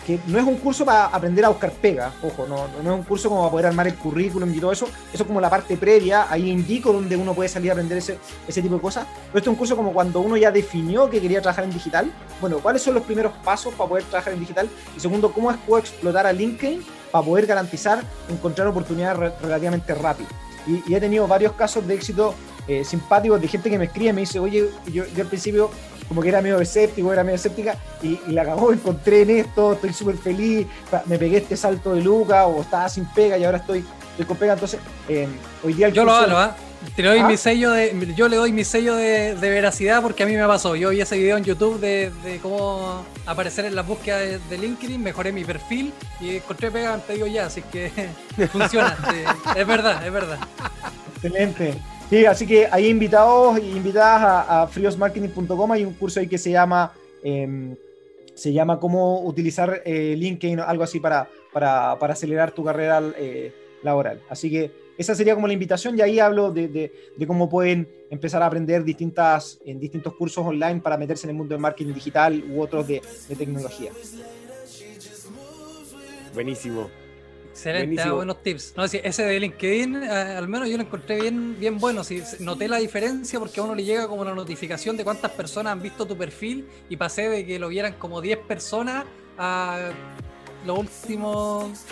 que no es un curso para aprender a buscar pega, ojo, no, no es un curso como para poder armar el currículum y todo eso, eso es como la parte previa, ahí indico donde uno puede salir a aprender ese, ese tipo de cosas, pero esto es un curso como cuando uno ya definió que quería trabajar en digital, bueno, ¿cuáles son los primeros pasos para poder trabajar en digital? Y segundo, ¿cómo es puedo explotar a LinkedIn para poder garantizar encontrar oportunidades relativamente rápido? Y, he tenido varios casos de éxito eh, simpáticos de gente que me escribe y me dice, oye, yo, yo al principio como que era medio escéptico, era medio escéptica, y, la acabó, encontré en esto, estoy súper feliz, me pegué este salto de Luca, o estaba sin pega y ahora estoy, con pega, entonces eh, hoy día... Yo lo hago, ¿ah? Te doy ¿Ah? mi sello de, yo le doy mi sello de, veracidad porque a mí me pasó. Yo vi ese video en YouTube de, cómo aparecer en las búsquedas de, LinkedIn, mejoré mi perfil y encontré pega te digo ya, así que funciona. es verdad, es verdad. Excelente. Sí, así que hay invitados e invitadas a, friosmarketing.com. Hay un curso ahí que se llama, em, se llama cómo utilizar eh, LinkedIn, algo así para, para, acelerar tu carrera eh, laboral. Así que esa sería como la invitación y ahí hablo de, cómo pueden empezar a aprender distintas, en distintos cursos online para meterse en el mundo del marketing digital u otros de tecnología. Buenísimo. Excelente, ah, buenos tips. No, ese de LinkedIn, eh, al menos yo lo encontré bien, bien bueno. Sí, noté la diferencia porque a uno le llega como una notificación de cuántas personas han visto tu perfil y pasé de que lo vieran como 10 personas a los últimos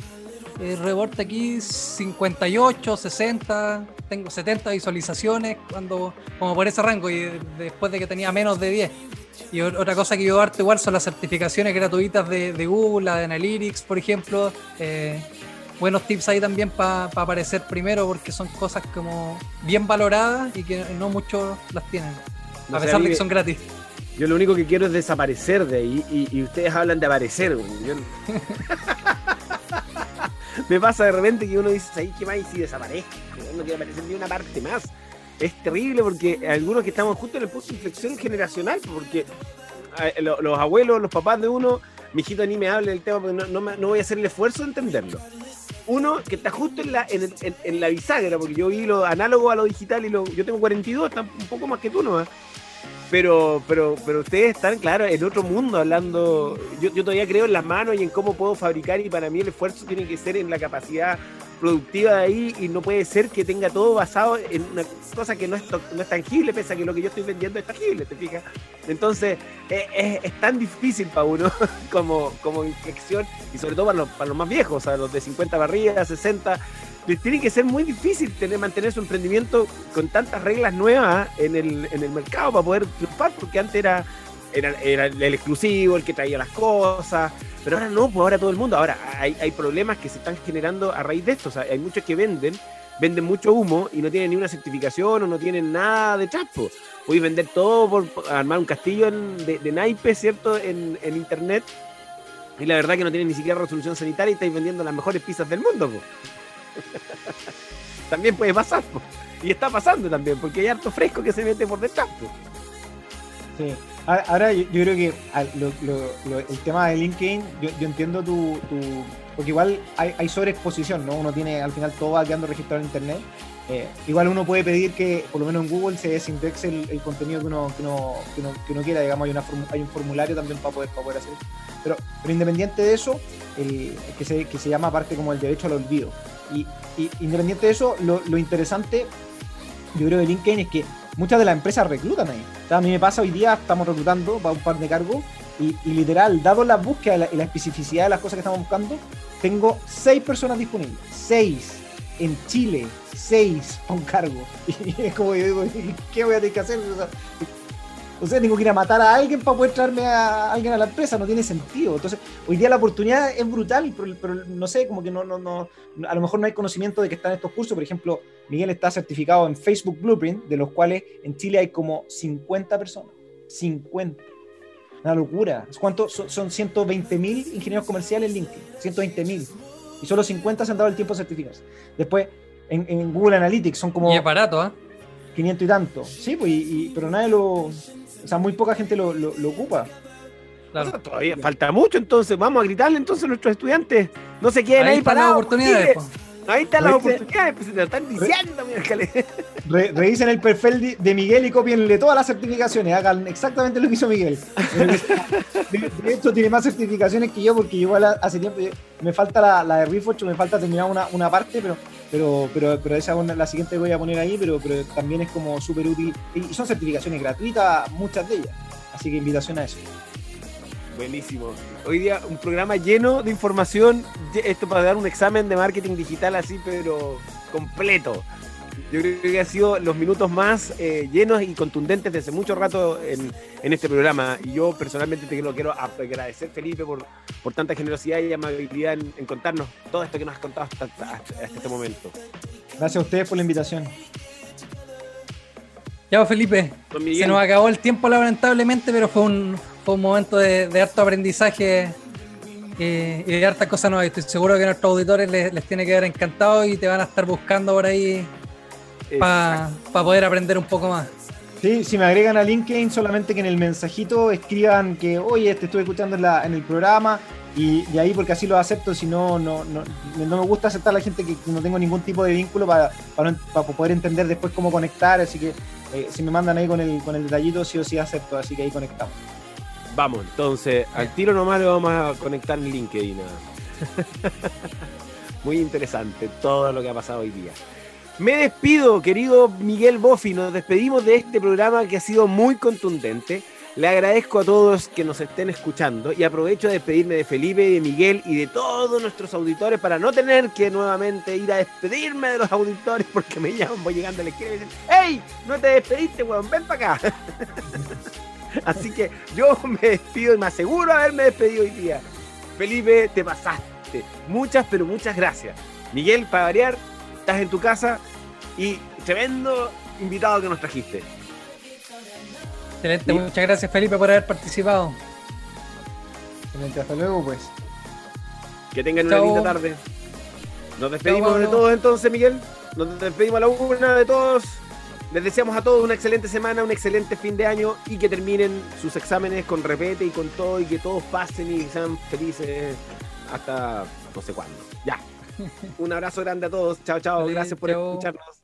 eh, rebote aquí 58, 60, tengo 70 visualizaciones cuando como por ese rango y después de que tenía menos de 10. Y otra cosa que yo darte igual son las certificaciones gratuitas de, Google, la de Analytics, por ejemplo. Eh, buenos tips ahí también para aparecer primero porque son cosas como bien valoradas y que no muchos las tienen. A pesar de que son gratis. Yo lo único que quiero es desaparecer de ahí y, ustedes hablan de aparecer. Me pasa de repente que uno dice, ¿ahí qué más? Y si desaparezco, no quiere aparecer ni una parte más. Es terrible porque algunos que estamos justo en el punto de inflexión generacional, porque eh, los abuelos, los papás de uno, mi hijito ni me hable del tema porque no, no, voy a hacer el esfuerzo de entenderlo. Uno que está justo en la, en, la bisagra, porque yo vi lo análogo a lo digital y lo, yo tengo 42, está un poco más que tú nomás pero, pero, pero ustedes están, claro, en otro mundo hablando. Yo, yo todavía creo en las manos y en cómo puedo fabricar, y para mí el esfuerzo tiene que ser en la capacidad productiva de ahí, y no puede ser que tenga todo basado en una cosa que no es, no es tangible, pese a que lo que yo estoy vendiendo es tangible, ¿te fijas? Entonces, es, es, tan difícil para uno como, como inflexión, y sobre todo para los, para los más viejos, o sea, los de 50 barrigas, 60 tiene que ser muy difícil tener, mantener su emprendimiento con tantas reglas nuevas en el, en el mercado para poder triunfar, porque antes era, era, el exclusivo, el que traía las cosas, pero ahora no, pues ahora todo el mundo. Ahora hay, hay problemas que se están generando a raíz de esto. O sea, hay muchos que venden, venden mucho humo y no tienen ni una certificación o no tienen nada de chapo. Puedes vender todo por armar un castillo de, de naipes, ¿cierto? En, en, internet. Y la verdad que no tienen ni siquiera resolución sanitaria y estáis vendiendo las mejores pizzas del mundo. También puede pasar. Y está pasando también, porque hay harto fresco que se mete por detrás. Sí. Ahora yo, creo que el tema de LinkedIn, yo, entiendo tu, Porque igual hay, hay sobreexposición, ¿no? Uno tiene al final todo va quedando registrado en Internet. Eh, igual uno puede pedir que, por lo menos en Google, se desindexe el, contenido que uno, que uno, que, uno, quiera. Digamos, hay, una, hay un formulario también para poder, para poder hacer. Pero, pero independiente de eso, que, se, que se llama aparte como el derecho al olvido. Y, independiente de eso, lo, interesante, yo creo, de LinkedIn es que muchas de las empresas reclutan ahí. a mí me pasa hoy día, estamos reclutando para un par de cargos y, literal, dado la búsqueda y la, especificidad de las cosas que estamos buscando, tengo seis personas disponibles. Seis. En Chile, seis para un cargo. Y es como yo digo, ¿qué voy a tener que hacer? O sea, tengo que ir a matar a alguien para poder traerme a alguien a la empresa, no tiene sentido. Entonces, hoy día la oportunidad es brutal, pero, no sé, como que no, no, no, a lo mejor no hay conocimiento de que están estos cursos. Por ejemplo, Miguel está certificado en Facebook Blueprint, de los cuales en Chile hay como 50 personas. 50. Una locura. ¿Cuánto? Son, 120 mil ingenieros comerciales en LinkedIn. 120 mil. Y solo 50 se han dado el tiempo de certificarse. Después, en, Google Analytics son como... Y es barato, ¿ah? 500 y tanto. Sí, pues, pero nadie lo o sea, muy poca gente lo, lo, ocupa. todavía falta mucho, entonces vamos a gritarle entonces a nuestros estudiantes. No se queden ahí, ahí para oportunidades. Ahí están las oportunidades, pues se te lo están diciendo, Re, Revisen el perfil de Miguel y copienle todas las certificaciones. Hagan exactamente lo que hizo Miguel. De, hecho, tiene más certificaciones que yo, porque igual hace tiempo me falta la, la de Reforge, me falta terminar una, una parte, pero pero, pero, pero esa la siguiente voy a poner ahí, pero, pero también es como súper útil. Y son certificaciones gratuitas, muchas de ellas. Así que invitación a eso. Buenísimo. Hoy día un programa lleno de información, esto para dar un examen de marketing digital así, pero completo. Yo creo que ha sido los minutos más eh, llenos y contundentes desde mucho rato en, en, este programa. Y yo personalmente te lo quiero agradecer, Felipe, por, por tanta generosidad y amabilidad en, contarnos todo esto que nos has contado hasta, este momento. Gracias a ustedes por la invitación. Ya, Felipe, se nos acabó el tiempo lamentablemente, pero fue un, fue un momento de, de harto aprendizaje eh, y de hartas cosas nuevas. Estoy seguro que a nuestros auditores les, les tiene que haber encantado y te van a estar buscando por ahí para poder aprender un poco más. Sí, si me agregan a LinkedIn, solamente que en el mensajito escriban que, oye, te estuve escuchando en, la, en el programa y de ahí porque así lo acepto, si no, no, no, no me gusta aceptar a la gente que no tengo ningún tipo de vínculo para, para, poder entender después cómo conectar, así que eh, si me mandan ahí con el, con el detallito, sí o sí acepto, así que ahí conectamos. Vamos, entonces, al tiro nomás le vamos a conectar en LinkedIn. Muy interesante todo lo que ha pasado hoy día. Me despido, querido Miguel Boffi. Nos despedimos de este programa que ha sido muy contundente. Le agradezco a todos que nos estén escuchando y aprovecho de despedirme de Felipe, de Miguel y de todos nuestros auditores para no tener que nuevamente ir a despedirme de los auditores porque me llaman, voy llegando a la esquina y dicen, ¡Hey! No te despediste, weón, ven para acá. Así que yo me despido y me aseguro haberme despedido hoy día. Felipe, te pasaste. Muchas, pero muchas gracias. Miguel, para variar, estás en tu casa y tremendo invitado que nos trajiste. Excelente, muchas gracias Felipe por haber participado. Excelente, hasta luego pues. Que tengan una linda tarde. Nos despedimos de todos entonces, Miguel. Nos despedimos a la una de todos. Les deseamos a todos una excelente semana, un excelente fin de año y que terminen sus exámenes con repete y con todo y que todos pasen y sean felices hasta no sé cuándo. Ya. Un abrazo grande a todos. Chao, chao. Gracias por escucharnos.